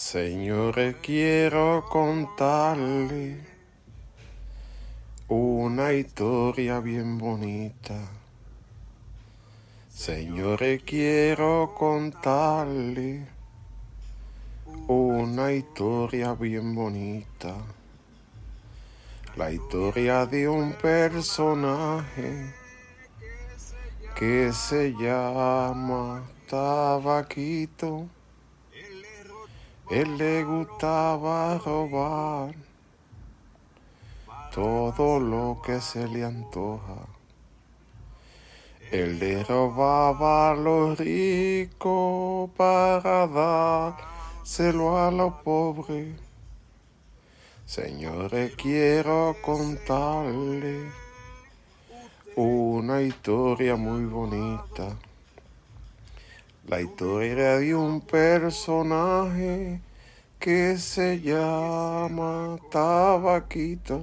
Señores, quiero contarle una historia bien bonita. Señores, quiero contarle una historia bien bonita. La historia de un personaje que se llama Tabaquito. Él le gustaba robar todo lo que se le antoja. Él le robaba a los ricos para dárselo a los pobres. Señores, quiero contarle una historia muy bonita. La historia de un personaje que se llama Tabaquito.